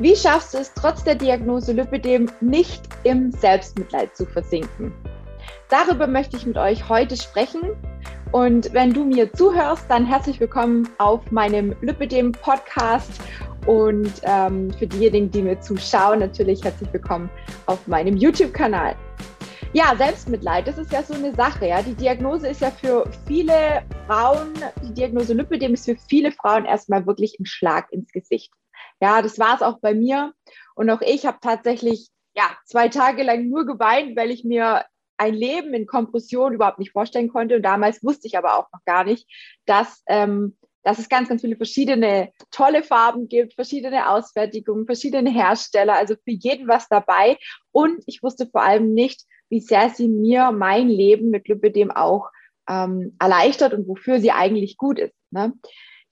Wie schaffst du es trotz der Diagnose Lipidem nicht im Selbstmitleid zu versinken? Darüber möchte ich mit euch heute sprechen. Und wenn du mir zuhörst, dann herzlich willkommen auf meinem Lipidem Podcast. Und ähm, für diejenigen, die mir zuschauen, natürlich herzlich willkommen auf meinem YouTube-Kanal. Ja, Selbstmitleid, das ist ja so eine Sache. Ja, die Diagnose ist ja für viele Frauen, die Diagnose Lipidem ist für viele Frauen erstmal wirklich ein Schlag ins Gesicht. Ja, das war es auch bei mir. Und auch ich habe tatsächlich ja, zwei Tage lang nur geweint, weil ich mir ein Leben in Kompression überhaupt nicht vorstellen konnte. Und damals wusste ich aber auch noch gar nicht, dass, ähm, dass es ganz, ganz viele verschiedene tolle Farben gibt, verschiedene Ausfertigungen, verschiedene Hersteller, also für jeden was dabei. Und ich wusste vor allem nicht, wie sehr sie mir mein Leben mit Lipidem auch ähm, erleichtert und wofür sie eigentlich gut ist. Ne?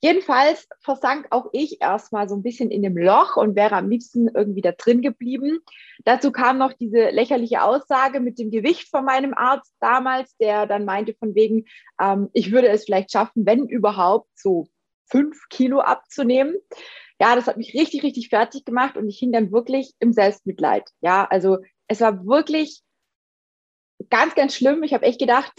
Jedenfalls versank auch ich erstmal so ein bisschen in dem Loch und wäre am liebsten irgendwie da drin geblieben. Dazu kam noch diese lächerliche Aussage mit dem Gewicht von meinem Arzt damals, der dann meinte von wegen, ähm, ich würde es vielleicht schaffen, wenn überhaupt, so fünf Kilo abzunehmen. Ja, das hat mich richtig, richtig fertig gemacht und ich hing dann wirklich im Selbstmitleid. Ja, also es war wirklich ganz, ganz schlimm. Ich habe echt gedacht,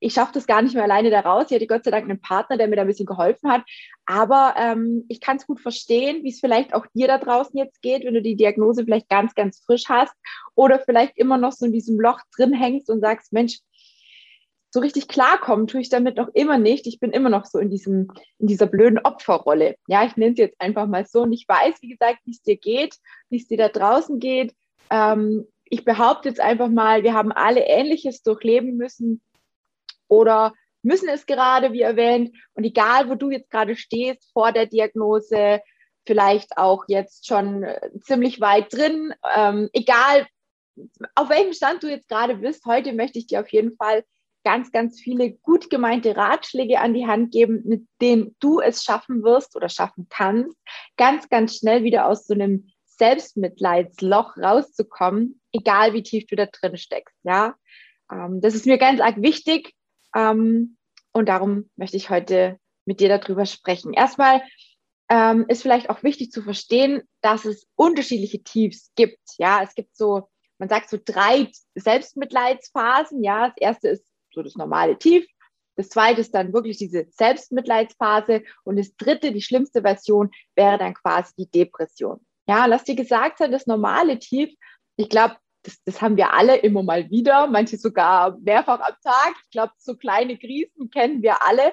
ich schaffe das gar nicht mehr alleine da raus. Ich hatte Gott sei Dank einen Partner, der mir da ein bisschen geholfen hat. Aber ähm, ich kann es gut verstehen, wie es vielleicht auch dir da draußen jetzt geht, wenn du die Diagnose vielleicht ganz, ganz frisch hast oder vielleicht immer noch so in diesem Loch drin hängst und sagst, Mensch, so richtig klarkommen tue ich damit noch immer nicht. Ich bin immer noch so in diesem, in dieser blöden Opferrolle. Ja, ich nenne es jetzt einfach mal so. Und ich weiß, wie gesagt, wie es dir geht, wie es dir da draußen geht. Ähm, ich behaupte jetzt einfach mal, wir haben alle Ähnliches durchleben müssen oder müssen es gerade, wie erwähnt. Und egal, wo du jetzt gerade stehst vor der Diagnose, vielleicht auch jetzt schon äh, ziemlich weit drin, ähm, egal auf welchem Stand du jetzt gerade bist, heute möchte ich dir auf jeden Fall ganz, ganz viele gut gemeinte Ratschläge an die Hand geben, mit denen du es schaffen wirst oder schaffen kannst, ganz, ganz schnell wieder aus so einem Selbstmitleidsloch rauszukommen, egal wie tief du da drin steckst. Ja, ähm, das ist mir ganz arg wichtig, ähm, und darum möchte ich heute mit dir darüber sprechen. Erstmal ähm, ist vielleicht auch wichtig zu verstehen, dass es unterschiedliche Tiefs gibt. Ja, es gibt so, man sagt so drei Selbstmitleidsphasen. Ja, das erste ist so das normale Tief. Das zweite ist dann wirklich diese Selbstmitleidsphase. Und das dritte, die schlimmste Version, wäre dann quasi die Depression. Ja, lass dir gesagt sein, das normale Tief, ich glaube, das, das haben wir alle immer mal wieder, manche sogar mehrfach am Tag. Ich glaube, so kleine Krisen kennen wir alle.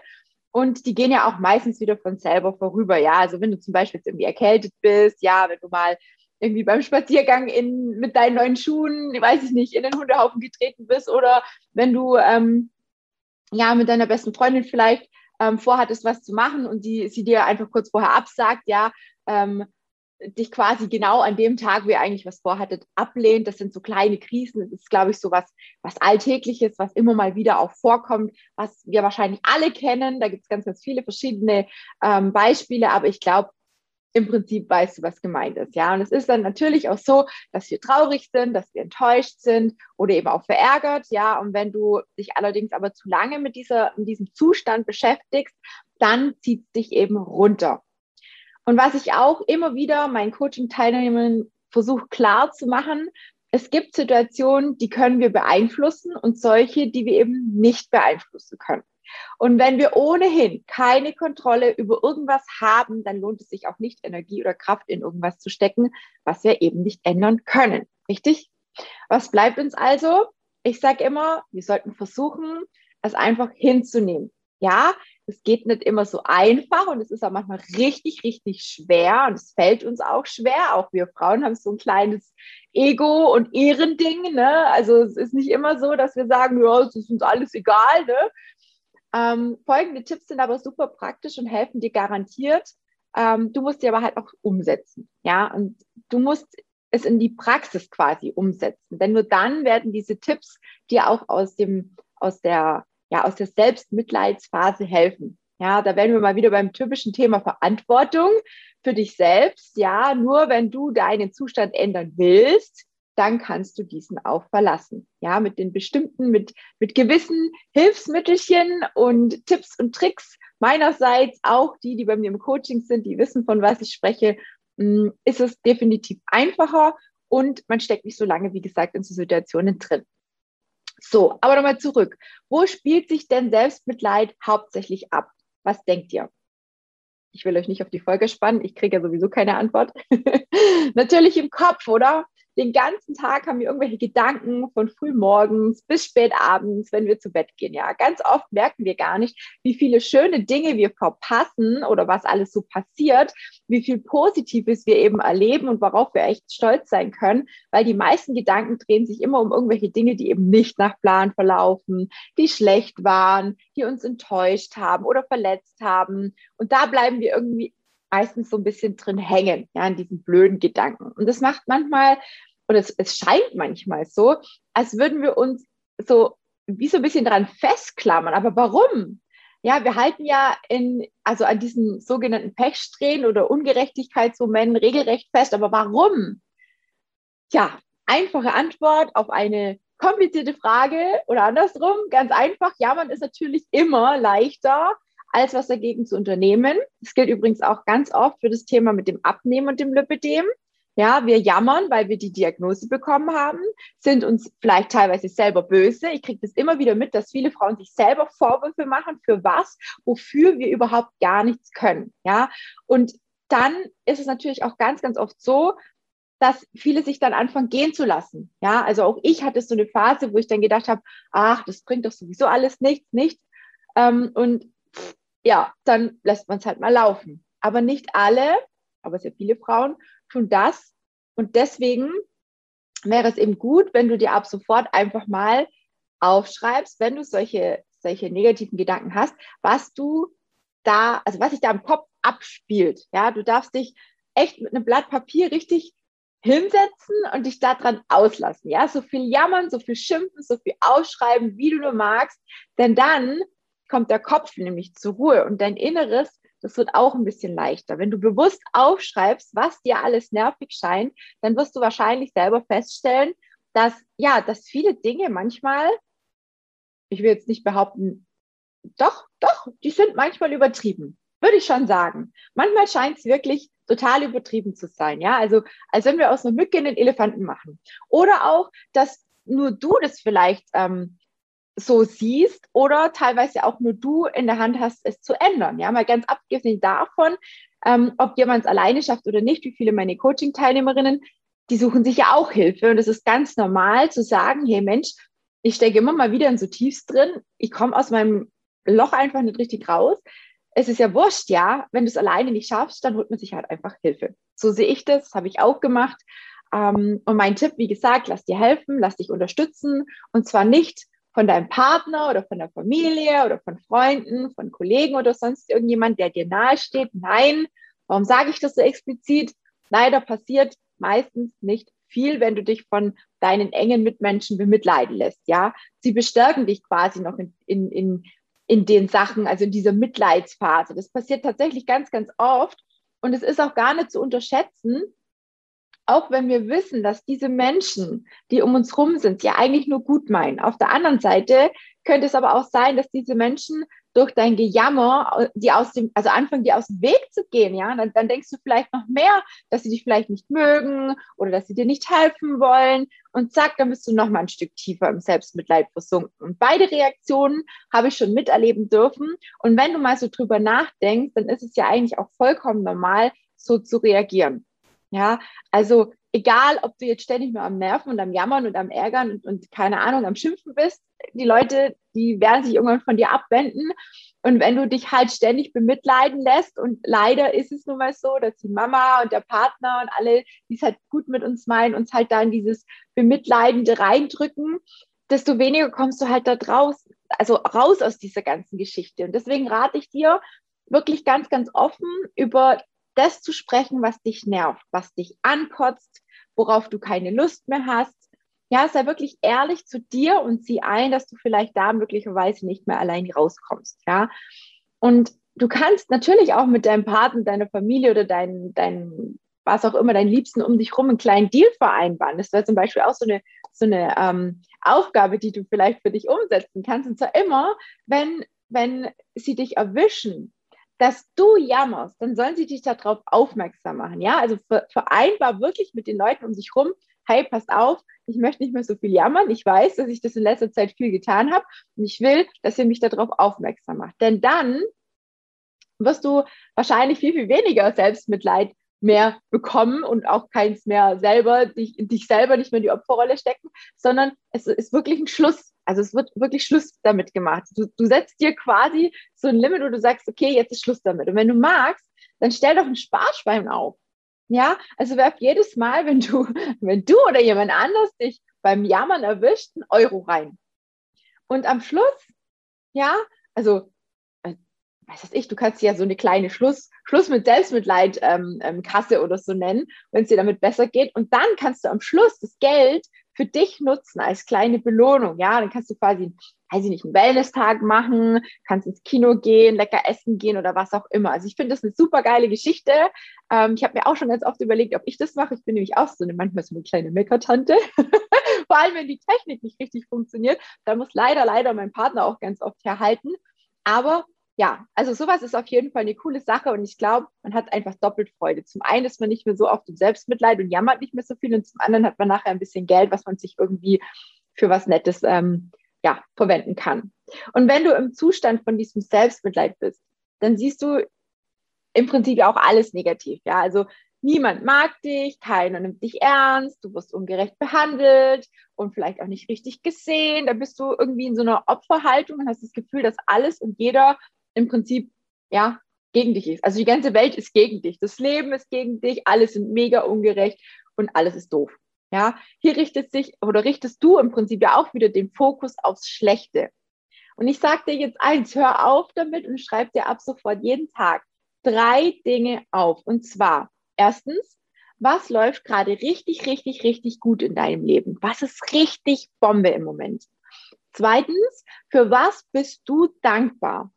Und die gehen ja auch meistens wieder von selber vorüber. Ja, also wenn du zum Beispiel jetzt irgendwie erkältet bist, ja, wenn du mal irgendwie beim Spaziergang in, mit deinen neuen Schuhen, weiß ich nicht, in den Hundehaufen getreten bist oder wenn du ähm, ja mit deiner besten Freundin vielleicht ähm, vorhattest, was zu machen und die sie dir einfach kurz vorher absagt, ja, ähm, dich quasi genau an dem Tag, wo ihr eigentlich was vorhattet, ablehnt. Das sind so kleine Krisen. Das ist, glaube ich, so was, was Alltägliches, was immer mal wieder auch vorkommt, was wir wahrscheinlich alle kennen. Da gibt es ganz, ganz viele verschiedene ähm, Beispiele, aber ich glaube, im Prinzip weißt du, was gemeint ist. Ja, und es ist dann natürlich auch so, dass wir traurig sind, dass wir enttäuscht sind oder eben auch verärgert. Ja, und wenn du dich allerdings aber zu lange mit dieser, mit diesem Zustand beschäftigst, dann zieht es dich eben runter. Und was ich auch immer wieder meinen Coaching-Teilnehmern versuche klar zu machen, es gibt Situationen, die können wir beeinflussen und solche, die wir eben nicht beeinflussen können. Und wenn wir ohnehin keine Kontrolle über irgendwas haben, dann lohnt es sich auch nicht, Energie oder Kraft in irgendwas zu stecken, was wir eben nicht ändern können. Richtig? Was bleibt uns also? Ich sage immer, wir sollten versuchen, es einfach hinzunehmen. Ja, es geht nicht immer so einfach und es ist auch manchmal richtig, richtig schwer und es fällt uns auch schwer. Auch wir Frauen haben so ein kleines Ego- und Ehrending. Ne? Also es ist nicht immer so, dass wir sagen, ja, es ist uns alles egal. Ne? Ähm, folgende Tipps sind aber super praktisch und helfen dir garantiert. Ähm, du musst die aber halt auch umsetzen. Ja, und du musst es in die Praxis quasi umsetzen. Denn nur dann werden diese Tipps dir auch aus dem, aus der ja, aus der Selbstmitleidsphase helfen. Ja, da werden wir mal wieder beim typischen Thema Verantwortung für dich selbst. Ja, nur wenn du deinen Zustand ändern willst, dann kannst du diesen auch verlassen. Ja, mit den bestimmten, mit, mit gewissen Hilfsmittelchen und Tipps und Tricks meinerseits, auch die, die bei mir im Coaching sind, die wissen, von was ich spreche. mm, ist es definitiv einfacher und man steckt nicht so lange, wie gesagt, in so Situationen drin. So, aber nochmal zurück. Wo spielt sich denn Selbstmitleid hauptsächlich ab? Was denkt ihr? Ich will euch nicht auf die Folge spannen, ich kriege ja sowieso keine Antwort. Natürlich im Kopf, oder? Den ganzen Tag haben wir irgendwelche Gedanken von frühmorgens bis spät abends, wenn wir zu Bett gehen. Ja, ganz oft merken wir gar nicht, wie viele schöne Dinge wir verpassen oder was alles so passiert, wie viel Positives wir eben erleben und worauf wir echt stolz sein können, weil die meisten Gedanken drehen sich immer um irgendwelche Dinge, die eben nicht nach Plan verlaufen, die schlecht waren, die uns enttäuscht haben oder verletzt haben. Und da bleiben wir irgendwie meistens so ein bisschen drin hängen, ja, in diesen blöden Gedanken. Und das macht manchmal, oder es, es scheint manchmal so, als würden wir uns so wie so ein bisschen dran festklammern. Aber warum? Ja, wir halten ja in, also an diesen sogenannten Pechsträhnen oder Ungerechtigkeitsmomenten regelrecht fest. Aber warum? Tja, einfache Antwort auf eine komplizierte Frage oder andersrum, ganz einfach. Ja, man ist natürlich immer leichter, als was dagegen zu unternehmen. Das gilt übrigens auch ganz oft für das Thema mit dem Abnehmen und dem Lipidem. Ja, wir jammern, weil wir die Diagnose bekommen haben, sind uns vielleicht teilweise selber böse. Ich kriege das immer wieder mit, dass viele Frauen sich selber Vorwürfe machen für was, wofür wir überhaupt gar nichts können. Ja, und dann ist es natürlich auch ganz, ganz oft so, dass viele sich dann anfangen gehen zu lassen. Ja, also auch ich hatte so eine Phase, wo ich dann gedacht habe, ach, das bringt doch sowieso alles nichts, nichts. Ähm, und ja, dann lässt man es halt mal laufen. Aber nicht alle, aber sehr viele Frauen tun das. Und deswegen wäre es eben gut, wenn du dir ab sofort einfach mal aufschreibst, wenn du solche, solche negativen Gedanken hast, was du da, also was sich da im Kopf abspielt. Ja, du darfst dich echt mit einem Blatt Papier richtig hinsetzen und dich daran auslassen. Ja, so viel jammern, so viel schimpfen, so viel ausschreiben, wie du nur magst. Denn dann kommt der Kopf nämlich zur Ruhe und dein Inneres, das wird auch ein bisschen leichter. Wenn du bewusst aufschreibst, was dir alles nervig scheint, dann wirst du wahrscheinlich selber feststellen, dass, ja, dass viele Dinge manchmal, ich will jetzt nicht behaupten, doch, doch, die sind manchmal übertrieben, würde ich schon sagen. Manchmal scheint es wirklich total übertrieben zu sein, ja, also als wenn wir aus einer Mücke einen Elefanten machen. Oder auch, dass nur du das vielleicht ähm, so siehst oder teilweise auch nur du in der Hand hast, es zu ändern. Ja, mal ganz abgesehen davon, ähm, ob jemand es alleine schafft oder nicht, wie viele meine Coaching-Teilnehmerinnen, die suchen sich ja auch Hilfe. Und es ist ganz normal zu sagen, hey Mensch, ich stecke immer mal wieder in so tiefst drin, ich komme aus meinem Loch einfach nicht richtig raus. Es ist ja wurscht, ja, wenn du es alleine nicht schaffst, dann holt man sich halt einfach Hilfe. So sehe ich das, habe ich auch gemacht. Ähm, und mein Tipp, wie gesagt, lass dir helfen, lass dich unterstützen und zwar nicht von deinem Partner oder von der Familie oder von Freunden, von Kollegen oder sonst irgendjemand, der dir nahesteht. Nein, warum sage ich das so explizit? Leider passiert meistens nicht viel, wenn du dich von deinen engen Mitmenschen bemitleiden lässt. Ja, sie bestärken dich quasi noch in, in, in, in den Sachen, also in dieser Mitleidsphase. Das passiert tatsächlich ganz, ganz oft. Und es ist auch gar nicht zu unterschätzen, auch wenn wir wissen, dass diese Menschen, die um uns rum sind, ja eigentlich nur gut meinen. Auf der anderen Seite könnte es aber auch sein, dass diese Menschen durch dein Gejammer, die aus dem, also anfangen, dir aus dem Weg zu gehen, ja, dann, dann denkst du vielleicht noch mehr, dass sie dich vielleicht nicht mögen oder dass sie dir nicht helfen wollen und zack, dann bist du noch mal ein Stück tiefer im Selbstmitleid versunken. Und beide Reaktionen habe ich schon miterleben dürfen. Und wenn du mal so drüber nachdenkst, dann ist es ja eigentlich auch vollkommen normal, so zu reagieren. Ja, also egal, ob du jetzt ständig nur am Nerven und am Jammern und am Ärgern und, und keine Ahnung, am Schimpfen bist, die Leute, die werden sich irgendwann von dir abwenden. Und wenn du dich halt ständig bemitleiden lässt, und leider ist es nun mal so, dass die Mama und der Partner und alle, die es halt gut mit uns meinen, uns halt da in dieses Bemitleidende reindrücken, desto weniger kommst du halt da draus, also raus aus dieser ganzen Geschichte. Und deswegen rate ich dir, wirklich ganz, ganz offen über das zu sprechen, was dich nervt, was dich ankotzt, worauf du keine Lust mehr hast. Ja, sei wirklich ehrlich zu dir und sieh ein, dass du vielleicht da möglicherweise nicht mehr allein rauskommst. Ja, und du kannst natürlich auch mit deinem Partner, deiner Familie oder deinen, deinen, was auch immer, deinen Liebsten um dich rum einen kleinen Deal vereinbaren. Das wäre zum Beispiel auch so eine, so eine ähm, Aufgabe, die du vielleicht für dich umsetzen kannst. Und zwar immer, wenn, wenn sie dich erwischen, dass du jammerst, dann sollen sie dich darauf aufmerksam machen. Ja, also vereinbar wirklich mit den Leuten um sich rum, hey, passt auf, ich möchte nicht mehr so viel jammern. Ich weiß, dass ich das in letzter Zeit viel getan habe und ich will, dass ihr mich darauf aufmerksam macht. Denn dann wirst du wahrscheinlich viel, viel weniger Selbstmitleid mehr bekommen und auch keins mehr selber, dich, dich selber nicht mehr in die Opferrolle stecken, sondern es ist wirklich ein Schluss. Also es wird wirklich Schluss damit gemacht. Du, du setzt dir quasi so ein Limit, wo du sagst, okay, jetzt ist Schluss damit. Und wenn du magst, dann stell doch ein Sparschwein auf. Ja, also werf jedes Mal, wenn du, wenn du oder jemand anders dich beim Jammern erwischt, einen Euro rein. Und am Schluss, ja, also, was ich, du kannst ja so eine kleine Schluss, Schluss mit Selbstmitleid ähm, ähm, Kasse oder so nennen, wenn es dir damit besser geht. Und dann kannst du am Schluss das Geld für dich nutzen als kleine Belohnung. Ja, dann kannst du quasi, weiß ich nicht, einen Wellness-Tag machen, kannst ins Kino gehen, lecker essen gehen oder was auch immer. Also ich finde das eine super geile Geschichte. Ähm, ich habe mir auch schon ganz oft überlegt, ob ich das mache. Ich bin nämlich auch so eine, manchmal so eine kleine Meckertante. Vor allem, wenn die Technik nicht richtig funktioniert. Da muss leider, leider mein Partner auch ganz oft herhalten. Aber ja, also sowas ist auf jeden Fall eine coole Sache und ich glaube, man hat einfach doppelt Freude. Zum einen ist man nicht mehr so auf dem Selbstmitleid und jammert nicht mehr so viel und zum anderen hat man nachher ein bisschen Geld, was man sich irgendwie für was Nettes ähm, ja, verwenden kann. Und wenn du im Zustand von diesem Selbstmitleid bist, dann siehst du im Prinzip auch alles negativ. Ja, also niemand mag dich, keiner nimmt dich ernst, du wirst ungerecht behandelt und vielleicht auch nicht richtig gesehen. Da bist du irgendwie in so einer Opferhaltung und hast das Gefühl, dass alles und jeder im Prinzip, ja, gegen dich ist. Also die ganze Welt ist gegen dich. Das Leben ist gegen dich. Alles sind mega ungerecht und alles ist doof. Ja, hier richtet sich oder richtest du im Prinzip ja auch wieder den Fokus aufs Schlechte. Und ich sage dir jetzt eins, hör auf damit und schreib dir ab sofort jeden Tag drei Dinge auf. Und zwar, erstens, was läuft gerade richtig, richtig, richtig gut in deinem Leben? Was ist richtig Bombe im Moment? Zweitens, für was bist du dankbar?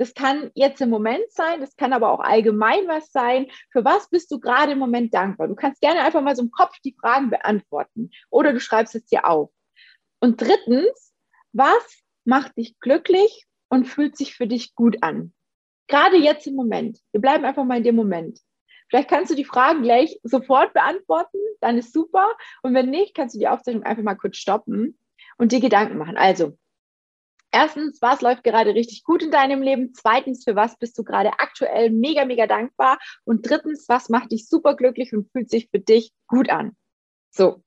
Das kann jetzt im Moment sein, das kann aber auch allgemein was sein. Für was bist du gerade im Moment dankbar? Du kannst gerne einfach mal so im Kopf die Fragen beantworten oder du schreibst es dir auf. Und drittens, was macht dich glücklich und fühlt sich für dich gut an? Gerade jetzt im Moment. Wir bleiben einfach mal in dem Moment. Vielleicht kannst du die Fragen gleich sofort beantworten, dann ist super. Und wenn nicht, kannst du die Aufzeichnung einfach mal kurz stoppen und dir Gedanken machen. Also, Erstens, was läuft gerade richtig gut in deinem Leben? Zweitens, für was bist du gerade aktuell mega, mega dankbar? Und drittens, was macht dich super glücklich und fühlt sich für dich gut an? So.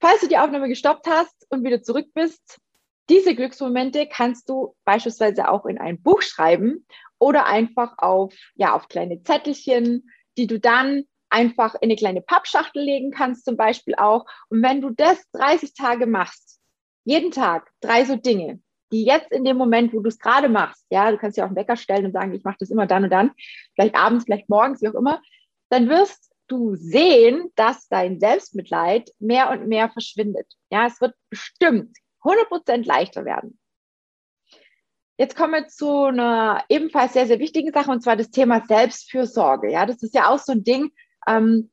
Falls du die Aufnahme gestoppt hast und wieder zurück bist, diese Glücksmomente kannst du beispielsweise auch in ein Buch schreiben oder einfach auf, ja, auf kleine Zettelchen, die du dann einfach in eine kleine Pappschachtel legen kannst, zum Beispiel auch. Und wenn du das 30 Tage machst, jeden Tag drei so Dinge, die jetzt in dem Moment, wo du es gerade machst, ja, du kannst ja auch einen Wecker stellen und sagen, ich mache das immer dann und dann, vielleicht abends, vielleicht morgens, wie auch immer, dann wirst du sehen, dass dein Selbstmitleid mehr und mehr verschwindet. Ja, es wird bestimmt 100% leichter werden. Jetzt kommen wir zu einer ebenfalls sehr, sehr wichtigen Sache, und zwar das Thema Selbstfürsorge. Ja, das ist ja auch so ein Ding, ähm,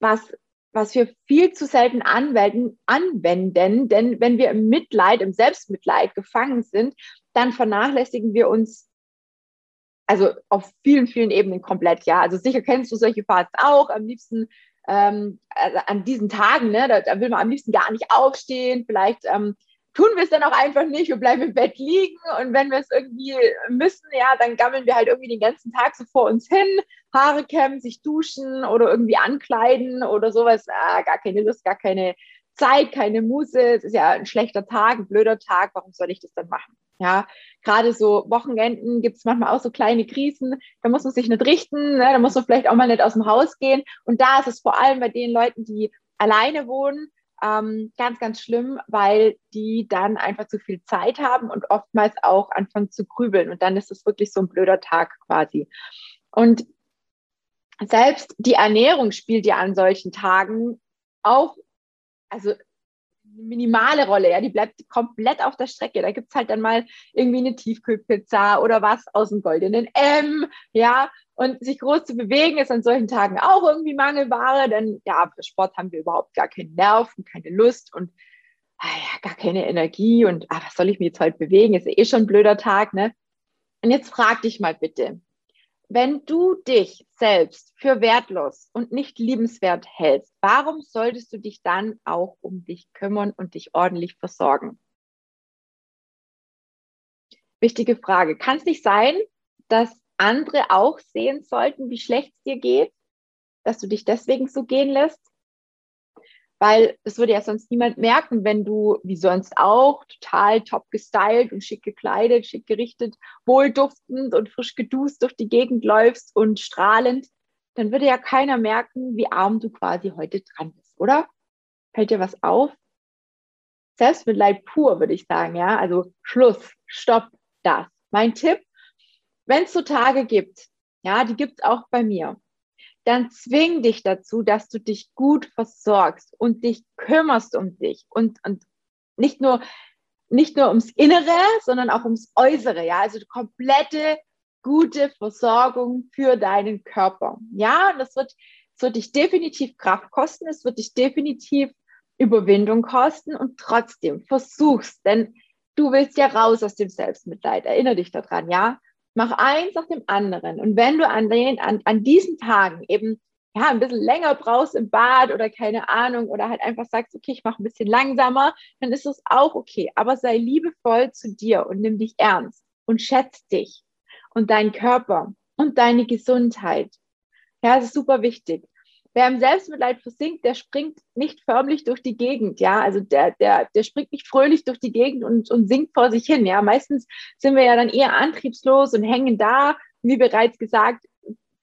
was was wir viel zu selten anwenden, anwenden, denn wenn wir im Mitleid, im Selbstmitleid gefangen sind, dann vernachlässigen wir uns also auf vielen, vielen Ebenen komplett, ja. Also sicher kennst du solche Phasen auch, am liebsten ähm, also an diesen Tagen, ne, da, da, will man am liebsten gar nicht aufstehen, vielleicht ähm, tun wir es dann auch einfach nicht, wir bleiben im Bett liegen und wenn wir es irgendwie müssen, ja, dann gammeln wir halt irgendwie den ganzen Tag so vor uns hin, Haare kämmen, sich duschen oder irgendwie ankleiden oder sowas, ah, gar keine Lust, gar keine Zeit, keine Muße, es ist ja ein schlechter Tag, ein blöder Tag, warum soll ich das dann machen? Ja, gerade so Wochenenden gibt es manchmal auch so kleine Krisen, da muss man sich nicht richten, ne? da muss man vielleicht auch mal nicht aus dem Haus gehen. Und da ist es vor allem bei den Leuten, die alleine wohnen, ähm, ganz, ganz schlimm, weil die dann einfach zu viel Zeit haben und oftmals auch anfangen zu grübeln. Und dann ist es wirklich so ein blöder Tag quasi. Und selbst die Ernährung spielt ja an solchen Tagen auch, also minimale Rolle, ja, die bleibt komplett auf der Strecke. Da gibt es halt dann mal irgendwie eine Tiefkühlpizza oder was aus dem goldenen M, ja, und sich groß zu bewegen ist an solchen Tagen auch irgendwie Mangelware, denn ja, für Sport haben wir überhaupt gar keinen Nerv und keine Lust und ah ja, gar keine Energie und ah, was soll ich mir jetzt heute bewegen? Ist eh schon ein blöder Tag, ne? Und jetzt frag dich mal bitte, wenn du dich selbst für wertlos und nicht liebenswert hältst, warum solltest du dich dann auch um dich kümmern und dich ordentlich versorgen? Wichtige Frage. Kann es nicht sein, dass andere auch sehen sollten, wie schlecht es dir geht, dass du dich deswegen so gehen lässt? Weil es würde ja sonst niemand merken, wenn du, wie sonst auch, total top gestylt und schick gekleidet, schick gerichtet, wohlduftend und frisch gedust durch die Gegend läufst und strahlend, dann würde ja keiner merken, wie arm du quasi heute dran bist, oder? Fällt dir was auf? Selbstmitleid pur, würde ich sagen, ja. Also Schluss, Stopp, das. Mein Tipp, wenn es so Tage gibt, ja, die gibt es auch bei mir, dann zwing dich dazu, dass du dich gut versorgst und dich kümmerst um dich und, und nicht nur nicht nur ums Innere, sondern auch ums Äußere, ja, also komplette gute Versorgung für deinen Körper. Ja, und das wird, das wird dich definitiv Kraft kosten, es wird dich definitiv Überwindung kosten und trotzdem versuch's, denn du willst ja raus aus dem Selbstmitleid. Erinnere dich daran, ja? Mach eins nach dem anderen. Und wenn du an, den, an, an diesen Tagen eben ja, ein bisschen länger brauchst im Bad oder keine Ahnung oder halt einfach sagst, okay, ich mache ein bisschen langsamer, dann ist das auch okay. Aber sei liebevoll zu dir und nimm dich ernst und schätz dich und deinen Körper und deine Gesundheit. Ja, das ist super wichtig. Wer im Selbstmitleid versinkt, der springt nicht förmlich durch die Gegend, ja. Also der, der, der springt nicht fröhlich durch die Gegend und, und sinkt vor sich hin, ja. Meistens sind wir ja dann eher antriebslos und hängen da, wie bereits gesagt,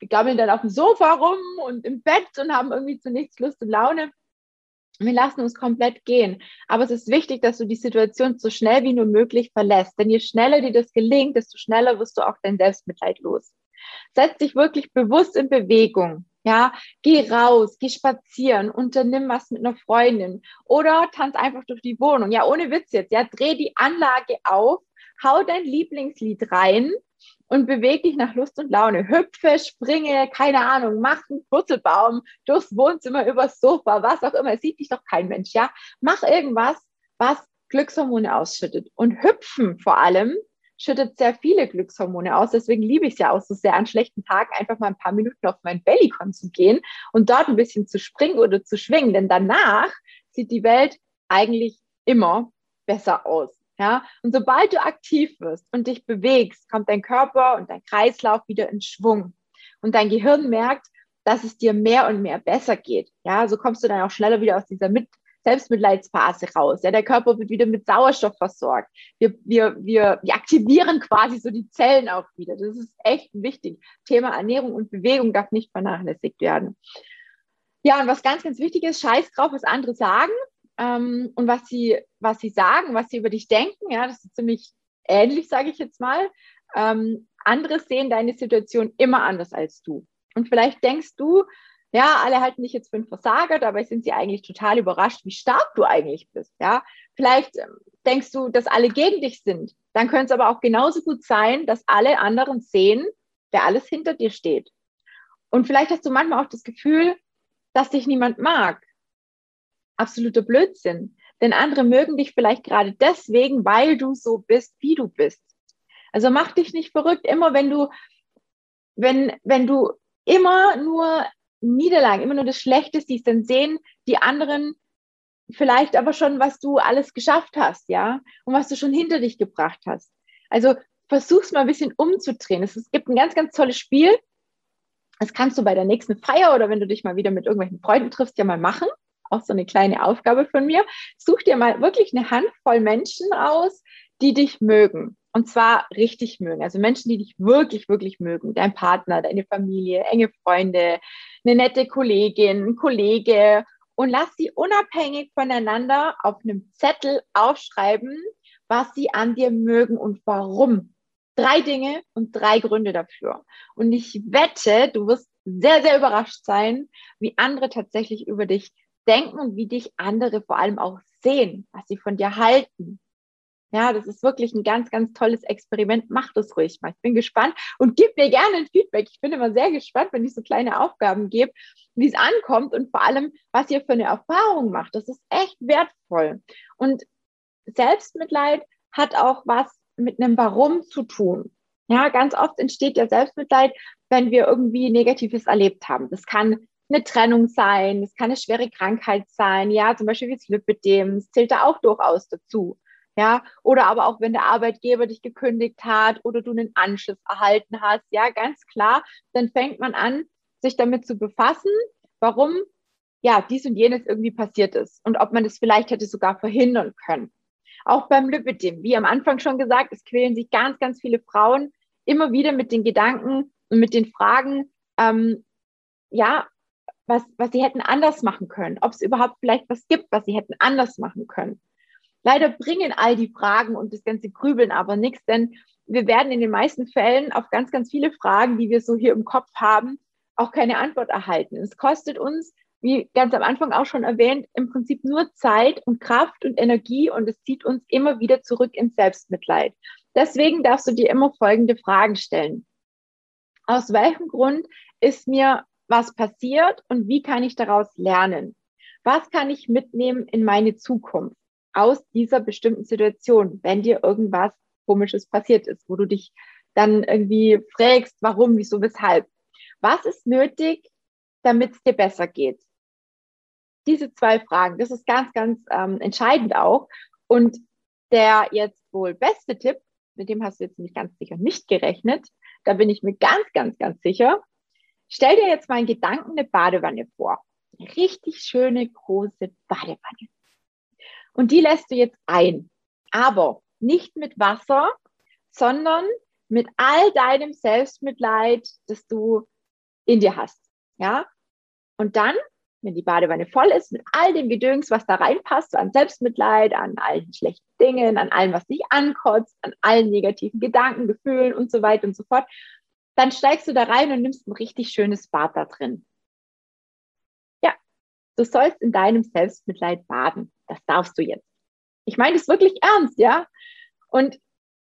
gammeln dann auf dem Sofa rum und im Bett und haben irgendwie zu nichts Lust und Laune. Wir lassen uns komplett gehen. Aber es ist wichtig, dass du die Situation so schnell wie nur möglich verlässt. Denn je schneller dir das gelingt, desto schneller wirst du auch dein Selbstmitleid los. Setz dich wirklich bewusst in Bewegung. Ja, geh raus, geh spazieren, unternimm was mit einer Freundin oder tanz einfach durch die Wohnung. Ja, ohne Witz jetzt. Ja, dreh die Anlage auf, hau dein Lieblingslied rein und beweg dich nach Lust und Laune. Hüpfe, springe, keine Ahnung, mach einen Purzelbaum durchs Wohnzimmer, übers Sofa, was auch immer. Sieht dich doch kein Mensch, ja? Mach irgendwas, was Glückshormone ausschüttet. Und hüpfen vor allem schüttet sehr viele Glückshormone aus. Deswegen liebe ich es ja auch so sehr, an schlechten Tagen einfach mal ein paar Minuten auf mein Bellycon zu gehen und dort ein bisschen zu springen oder zu schwingen. Denn danach sieht die Welt eigentlich immer besser aus. Ja, und sobald du aktiv wirst und dich bewegst, kommt dein Körper und dein Kreislauf wieder in Schwung. Und dein Gehirn merkt, dass es dir mehr und mehr besser geht. Ja, so kommst du dann auch schneller wieder aus dieser Selbstmitleidsphase raus. Ja, der Körper wird wieder mit Sauerstoff versorgt. Wir, wir, wir, wir aktivieren quasi so die Zellen auch wieder. Das ist echt wichtig. Thema Ernährung und Bewegung darf nicht vernachlässigt werden. Ja, und was ganz, ganz wichtig ist, scheiß drauf, was andere sagen ähm, und was sie, was sie sagen, was sie über dich denken. Ja, das ist ziemlich ähnlich, sage ich jetzt mal. Ähm, andere sehen deine Situation immer anders als du. Und vielleicht denkst du, ja, alle halten dich jetzt für einen Versager, dabei sind sie eigentlich total überrascht, wie stark du eigentlich bist. Ja, vielleicht ähm, denkst du, dass alle gegen dich sind. Dann könnte es aber auch genauso gut sein, dass alle anderen sehen, wer alles hinter dir steht. Und vielleicht hast du manchmal auch das Gefühl, dass dich niemand mag. Absoluter Blödsinn. Denn andere mögen dich vielleicht gerade deswegen, weil du so bist, wie du bist. Also mach dich nicht verrückt. Immer wenn du, wenn, wenn du immer nur Niederlagen, immer nur das Schlechte siehst, dann sehen die anderen vielleicht aber schon, was du alles geschafft hast, ja, und was du schon hinter dich gebracht hast. Also versuch's mal ein bisschen umzudrehen. Es, es gibt ein ganz, ganz tolles Spiel. Das kannst du bei der nächsten Feier oder wenn du dich mal wieder mit irgendwelchen Freunden triffst, ja mal machen. Auch so eine kleine Aufgabe von mir. Such dir mal wirklich eine Handvoll Menschen aus, die dich mögen. Und zwar richtig mögen. Also Menschen, die dich wirklich, wirklich mögen. Dein Partner, deine Familie, enge Freunde, eine nette Kollegin, ein Kollege. Und lass sie unabhängig voneinander auf einem Zettel aufschreiben, was sie an dir mögen und warum. Drei Dinge und drei Gründe dafür. Und ich wette, du wirst sehr, sehr überrascht sein, wie andere tatsächlich über dich denken und wie dich andere vor allem auch sehen, was sie von dir halten. Ja, das ist wirklich ein ganz, ganz tolles Experiment. Mach das ruhig mal. Ich bin gespannt und gib mir gerne ein Feedback. Ich bin immer sehr gespannt, wenn ich so kleine Aufgaben gebe, wie es ankommt und vor allem, was ihr für eine Erfahrung macht. Das ist echt wertvoll. Und Selbstmitleid hat auch was mit einem Warum zu tun. Ja, ganz oft entsteht ja Selbstmitleid, wenn wir irgendwie Negatives erlebt haben. Das kann eine Trennung sein, das kann eine schwere Krankheit sein, ja, zum Beispiel wie das Lipidem, das zählt da auch durchaus dazu. Ja, oder aber auch wenn der Arbeitgeber dich gekündigt hat oder du einen Anschiss erhalten hast, ja, ganz klar, dann fängt man an, sich damit zu befassen, warum ja dies und jenes irgendwie passiert ist und ob man das vielleicht hätte sogar verhindern können. Auch beim Lipidem, wie am Anfang schon gesagt, es quälen sich ganz, ganz viele Frauen immer wieder mit den Gedanken und mit den Fragen, ähm, ja, was, was sie hätten anders machen können, ob es überhaupt vielleicht was gibt, was sie hätten anders machen können. Leider bringen all die Fragen und das ganze Grübeln aber nichts, denn wir werden in den meisten Fällen auf ganz, ganz viele Fragen, die wir so hier im Kopf haben, auch keine Antwort erhalten. Es kostet uns, wie ganz am Anfang auch schon erwähnt, im Prinzip nur Zeit und Kraft und Energie und es zieht uns immer wieder zurück ins Selbstmitleid. Deswegen darfst du dir immer folgende Fragen stellen. Aus welchem Grund ist mir was passiert und wie kann ich daraus lernen? Was kann ich mitnehmen in meine Zukunft aus dieser bestimmten Situation, wenn dir irgendwas Komisches passiert ist, wo du dich dann irgendwie fragst, warum, wieso, weshalb? Was ist nötig, damit es dir besser geht? Diese zwei Fragen, das ist ganz, ganz ähm, entscheidend auch. Und der jetzt wohl beste Tipp, mit dem hast du jetzt nicht ganz sicher nicht gerechnet, da bin ich mir ganz, ganz, ganz sicher. Stell dir jetzt mal in Gedanken eine Badewanne vor. Eine richtig schöne große Badewanne. Und die lässt du jetzt ein. Aber nicht mit Wasser, sondern mit all deinem Selbstmitleid, das du in dir hast. Ja? Und dann, wenn die Badewanne voll ist, mit all dem Gedöns, was da reinpasst, an Selbstmitleid, an allen schlechten Dingen, an allem, was dich ankotzt, an allen negativen Gedanken, Gefühlen und so weiter und so fort, dann steigst du da rein und nimmst ein richtig schönes Bad da drin. Du sollst in deinem Selbstmitleid baden. Das darfst du jetzt. Ich meine das wirklich ernst, ja? Und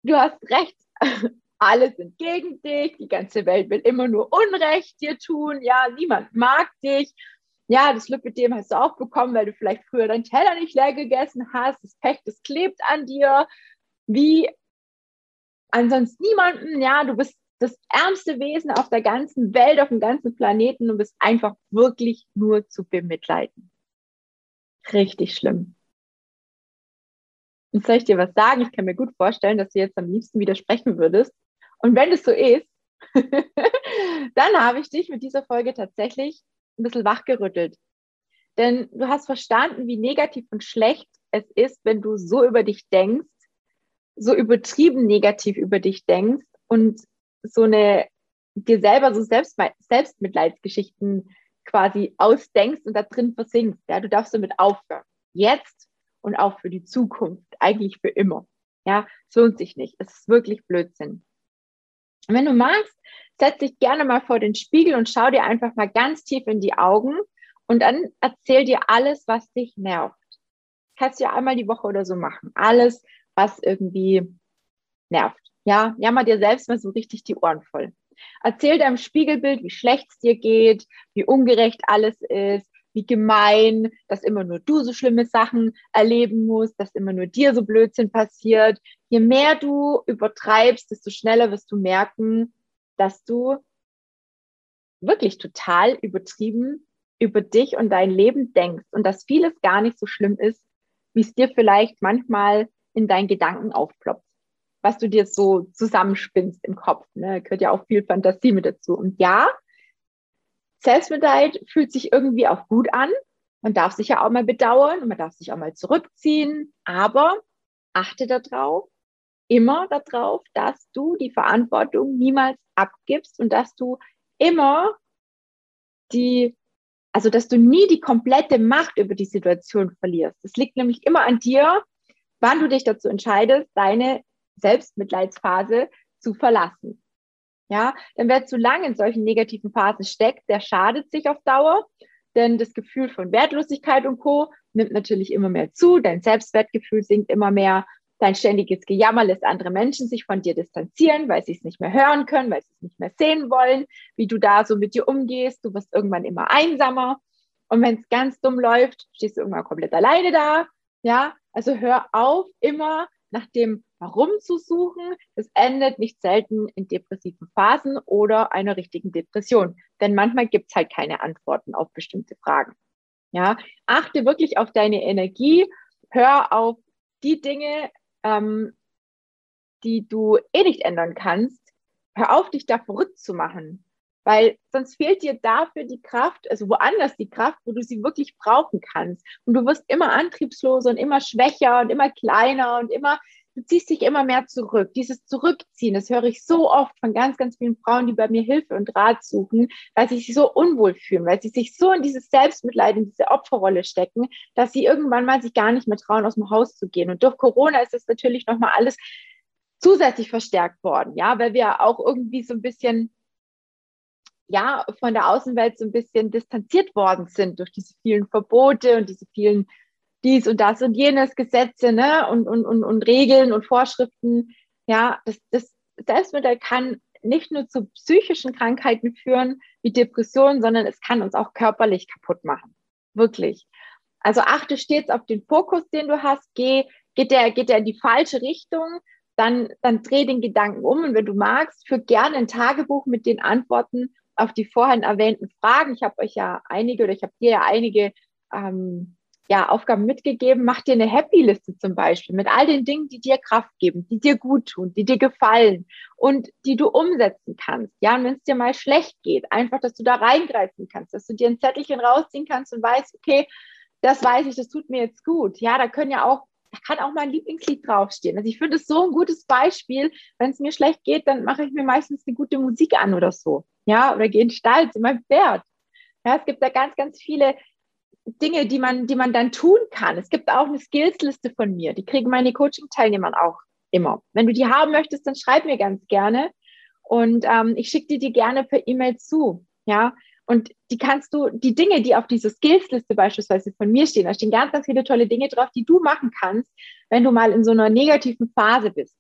du hast recht. Alle sind gegen dich. Die ganze Welt will immer nur Unrecht dir tun. Ja, niemand mag dich. Ja, das Lipidem hast du auch bekommen, weil du vielleicht früher deinen Teller nicht leer gegessen hast. Das Pech, das klebt an dir. Wie ansonsten niemanden. Ja, du bist das ärmste Wesen auf der ganzen Welt, auf dem ganzen Planeten und bist einfach wirklich nur zu bemitleiden. Richtig schlimm. Und soll ich dir was sagen? Ich kann mir gut vorstellen, dass du jetzt am liebsten widersprechen würdest. Und wenn es so ist, dann habe ich dich mit dieser Folge tatsächlich ein bisschen wachgerüttelt. Denn du hast verstanden, wie negativ und schlecht es ist, wenn du so über dich denkst, so übertrieben negativ über dich denkst und so eine dir selber so Selbst Selbstmitleidsgeschichten quasi ausdenkst und da drin versinkst. Ja, du darfst damit aufhören. Jetzt und auch für die Zukunft, eigentlich für immer. Ja, es lohnt sich nicht. Es ist wirklich Blödsinn. Und wenn du magst, setz dich gerne mal vor den Spiegel und schau dir einfach mal ganz tief in die Augen und dann erzähl dir alles, was dich nervt. kannst du ja einmal die Woche oder so machen. Alles, was irgendwie nervt. Ja, jammer dir selbst mal so richtig die Ohren voll. Erzähl deinem Spiegelbild, wie schlecht es dir geht, wie ungerecht alles ist, wie gemein, dass immer nur du so schlimme Sachen erleben musst, dass immer nur dir so Blödsinn passiert. Je mehr du übertreibst, desto schneller wirst du merken, dass du wirklich total übertrieben über dich und dein Leben denkst und dass vieles gar nicht so schlimm ist, wie es dir vielleicht manchmal in deinen Gedanken aufploppt was du dir so zusammenspinnst im Kopf. Ne? Gehört ja auch viel Fantasie mit dazu. Und ja, Selbstmitleid fühlt sich irgendwie auch gut an. Man darf sich ja auch mal bedauern und man darf sich auch mal zurückziehen. Aber achte darauf, immer darauf, dass du die Verantwortung niemals abgibst und dass du immer die, also dass du nie die komplette Macht über die Situation verlierst. Es liegt nämlich immer an dir, wann du dich dazu entscheidest, deine Selbstmitleidsphase zu verlassen. Ja, denn wer zu lange in solchen negativen Phasen steckt, der schadet sich auf Dauer, denn das Gefühl von Wertlosigkeit und Co. nimmt natürlich immer mehr zu, dein Selbstwertgefühl sinkt immer mehr, dein ständiges Gejammer lässt andere Menschen sich von dir distanzieren, weil sie es nicht mehr hören können, weil sie es nicht mehr sehen wollen, wie du da so mit dir umgehst, du wirst irgendwann immer einsamer. Und wenn es ganz dumm läuft, stehst du irgendwann komplett alleine da, ja, also hör auf, immer nach dem Warum zu suchen, das endet nicht selten in depressiven Phasen oder einer richtigen Depression. Denn manchmal gibt es halt keine Antworten auf bestimmte Fragen. Ja, achte wirklich auf deine Energie, hör auf die Dinge, ähm, die du eh nicht ändern kannst. Hör auf, dich da verrückt zu machen. Weil sonst fehlt dir dafür die Kraft, also woanders die Kraft, wo du sie wirklich brauchen kannst. Und du wirst immer antriebsloser und immer schwächer und immer kleiner und immer du ziehst dich immer mehr zurück. Dieses Zurückziehen, das höre ich so oft von ganz, ganz vielen Frauen, die bei mir Hilfe und Rat suchen, weil sie sich so unwohl fühlen, weil sie sich so in dieses Selbstmitleid, in diese Opferrolle stecken, dass sie irgendwann mal sich gar nicht mehr trauen, aus dem Haus zu gehen. Und durch Corona ist das natürlich nochmal alles zusätzlich verstärkt worden, ja, weil wir auch irgendwie so ein bisschen ja, von der Außenwelt so ein bisschen distanziert worden sind durch diese vielen Verbote und diese vielen dies und das und jenes Gesetze ne? und, und, und, und Regeln und Vorschriften. Ja, das, das Selbstmitleid kann nicht nur zu psychischen Krankheiten führen, wie Depressionen, sondern es kann uns auch körperlich kaputt machen. Wirklich. Also achte stets auf den Fokus, den du hast. Geh, geht der, geht der in die falsche Richtung, dann, dann dreh den Gedanken um. Und wenn du magst, führ gerne ein Tagebuch mit den Antworten auf die vorhin erwähnten Fragen. Ich habe euch ja einige oder ich habe dir ja einige ähm, ja, Aufgaben mitgegeben. Mach dir eine Happy-Liste zum Beispiel mit all den Dingen, die dir Kraft geben, die dir gut tun, die dir gefallen und die du umsetzen kannst. Ja, und wenn es dir mal schlecht geht, einfach, dass du da reingreifen kannst, dass du dir ein Zettelchen rausziehen kannst und weißt, okay, das weiß ich, das tut mir jetzt gut. Ja, da können ja auch, da kann auch mein Lieblingslied draufstehen. Also ich finde es so ein gutes Beispiel. Wenn es mir schlecht geht, dann mache ich mir meistens eine gute Musik an oder so. Ja, oder gehe in den Stall zu meinem Pferd. Ja, es gibt da ganz, ganz viele Dinge, die man, die man dann tun kann. Es gibt auch eine Skillsliste von mir, die kriegen meine Coaching-Teilnehmer auch immer. Wenn du die haben möchtest, dann schreib mir ganz gerne und ähm, ich schicke dir die gerne per E-Mail zu. Ja, und die kannst du, die Dinge, die auf dieser Skillsliste beispielsweise von mir stehen, da stehen ganz, ganz viele tolle Dinge drauf, die du machen kannst, wenn du mal in so einer negativen Phase bist.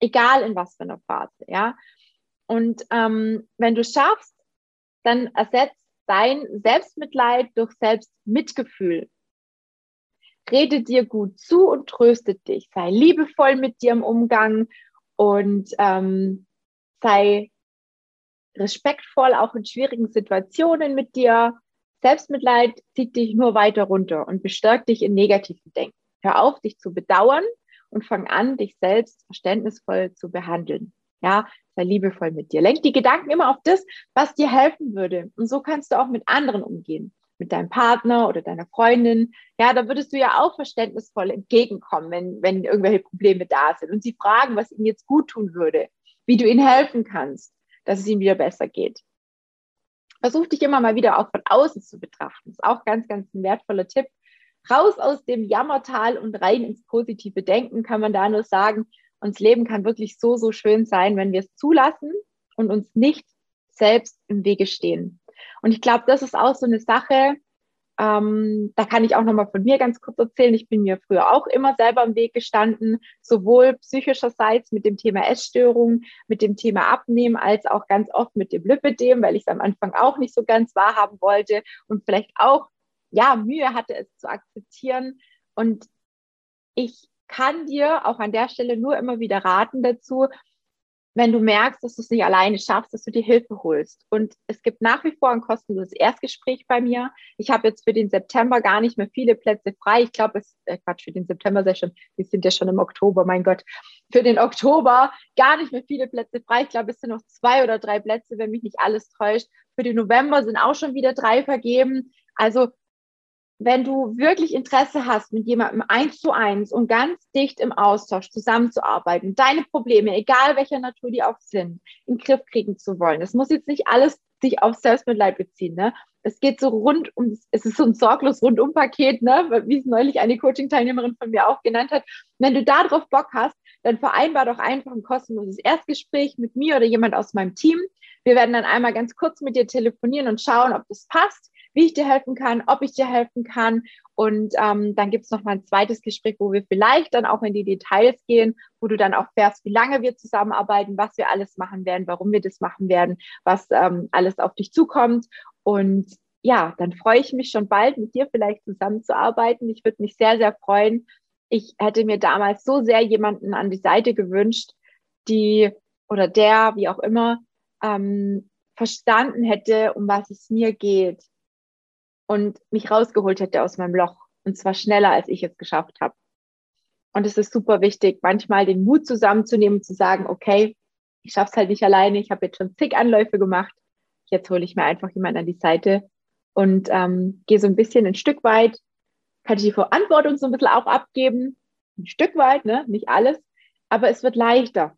Egal in was für einer Phase, ja. Und ähm, wenn du schaffst, dann ersetzt dein Selbstmitleid durch Selbstmitgefühl. Rede dir gut zu und tröste dich. Sei liebevoll mit dir im Umgang und ähm, sei respektvoll auch in schwierigen Situationen mit dir. Selbstmitleid zieht dich nur weiter runter und bestärkt dich in negativen Denken. Hör auf, dich zu bedauern und fang an, dich selbst verständnisvoll zu behandeln. Ja, sei liebevoll mit dir. Lenk die Gedanken immer auf das, was dir helfen würde. Und so kannst du auch mit anderen umgehen. Mit deinem Partner oder deiner Freundin. Ja, da würdest du ja auch verständnisvoll entgegenkommen, wenn, wenn irgendwelche Probleme da sind und sie fragen, was ihnen jetzt gut tun würde, wie du ihnen helfen kannst, dass es ihnen wieder besser geht. Versuch dich immer mal wieder auch von außen zu betrachten. Das ist auch ganz, ganz ein wertvoller Tipp. Raus aus dem Jammertal und rein ins positive Denken kann man da nur sagen, und das Leben kann wirklich so, so schön sein, wenn wir es zulassen und uns nicht selbst im Wege stehen. Und ich glaube, das ist auch so eine Sache, ähm, da kann ich auch nochmal von mir ganz kurz erzählen. Ich bin mir früher auch immer selber im Weg gestanden, sowohl psychischerseits mit dem Thema Essstörung, mit dem Thema Abnehmen, als auch ganz oft mit dem Lipidem, weil ich es am Anfang auch nicht so ganz wahrhaben wollte und vielleicht auch, ja, Mühe hatte, es zu akzeptieren. Und ich kann dir auch an der Stelle nur immer wieder raten dazu, wenn du merkst, dass du es nicht alleine schaffst, dass du dir Hilfe holst. Und es gibt nach wie vor ein kostenloses Erstgespräch bei mir. Ich habe jetzt für den September gar nicht mehr viele Plätze frei. Ich glaube, es, äh Quatsch, für den September sehr schon, wir sind ja schon im Oktober, mein Gott. Für den Oktober gar nicht mehr viele Plätze frei. Ich glaube, es sind noch zwei oder drei Plätze, wenn mich nicht alles täuscht. Für den November sind auch schon wieder drei vergeben. Also wenn du wirklich Interesse hast, mit jemandem eins zu eins und ganz dicht im Austausch zusammenzuarbeiten, deine Probleme, egal welcher Natur die auch sind, in den Griff kriegen zu wollen. Es muss jetzt nicht alles sich auf Selbstmitleid beziehen. Ne? Es geht so rund um, es ist so ein sorglos Rundum-Paket, ne? wie es neulich eine Coaching-Teilnehmerin von mir auch genannt hat. Wenn du darauf Bock hast, dann vereinbar doch einfach ein kostenloses Erstgespräch mit mir oder jemand aus meinem Team. Wir werden dann einmal ganz kurz mit dir telefonieren und schauen, ob das passt wie ich dir helfen kann, ob ich dir helfen kann. Und ähm, dann gibt es noch mal ein zweites Gespräch, wo wir vielleicht dann auch in die Details gehen, wo du dann auch fährst, wie lange wir zusammenarbeiten, was wir alles machen werden, warum wir das machen werden, was ähm, alles auf dich zukommt. Und ja, dann freue ich mich schon bald, mit dir vielleicht zusammenzuarbeiten. Ich würde mich sehr, sehr freuen. ich hätte mir damals so sehr jemanden an die Seite gewünscht, die oder der, wie auch immer, ähm, verstanden hätte, um was es mir geht und mich rausgeholt hätte aus meinem Loch. Und zwar schneller, als ich es geschafft habe. Und es ist super wichtig, manchmal den Mut zusammenzunehmen und zu sagen, okay, ich schaffe es halt nicht alleine, ich habe jetzt schon zig Anläufe gemacht, jetzt hole ich mir einfach jemanden an die Seite und ähm, gehe so ein bisschen ein Stück weit, kann ich die Verantwortung so ein bisschen auch abgeben, ein Stück weit, ne? nicht alles, aber es wird leichter.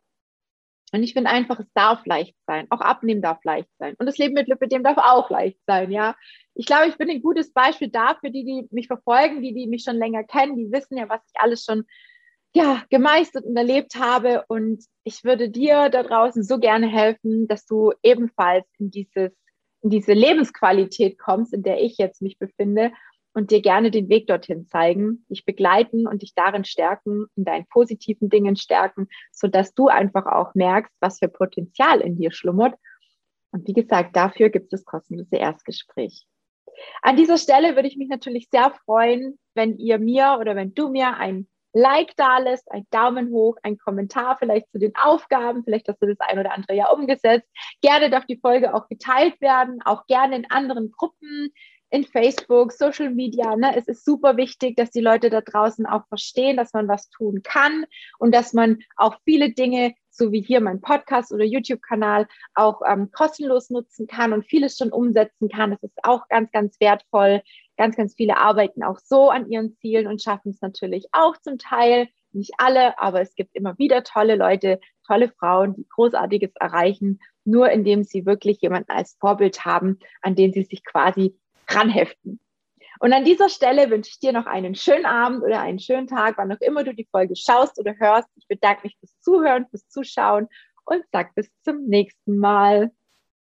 Und ich finde einfach, es darf leicht sein. Auch abnehmen darf leicht sein. Und das Leben mit Lipidem darf auch leicht sein, ja. Ich glaube, ich bin ein gutes Beispiel dafür, die, die mich verfolgen, die, die mich schon länger kennen, die wissen ja, was ich alles schon ja, gemeistert und erlebt habe. Und ich würde dir da draußen so gerne helfen, dass du ebenfalls in dieses, in diese Lebensqualität kommst, in der ich jetzt mich befinde und dir gerne den Weg dorthin zeigen, dich begleiten und dich darin stärken, in deinen positiven Dingen stärken, so dass du einfach auch merkst, was für Potenzial in dir schlummert. Und wie gesagt, dafür gibt es das kostenlose Erstgespräch. An dieser Stelle würde ich mich natürlich sehr freuen, wenn ihr mir oder wenn du mir ein Like da lässt, ein Daumen hoch, ein Kommentar vielleicht zu den Aufgaben, vielleicht hast du das ein oder andere ja umgesetzt. Gerne darf die Folge auch geteilt werden, auch gerne in anderen Gruppen, in Facebook, Social Media. Ne? Es ist super wichtig, dass die Leute da draußen auch verstehen, dass man was tun kann und dass man auch viele Dinge, so wie hier mein Podcast oder YouTube-Kanal, auch ähm, kostenlos nutzen kann und vieles schon umsetzen kann. Das ist auch ganz, ganz wertvoll. Ganz, ganz viele arbeiten auch so an ihren Zielen und schaffen es natürlich auch zum Teil. Nicht alle, aber es gibt immer wieder tolle Leute, tolle Frauen, die Großartiges erreichen, nur indem sie wirklich jemanden als Vorbild haben, an den sie sich quasi ranheften. Und an dieser Stelle wünsche ich dir noch einen schönen Abend oder einen schönen Tag, wann auch immer du die Folge schaust oder hörst. Ich bedanke mich fürs Zuhören, fürs Zuschauen und sag bis zum nächsten Mal.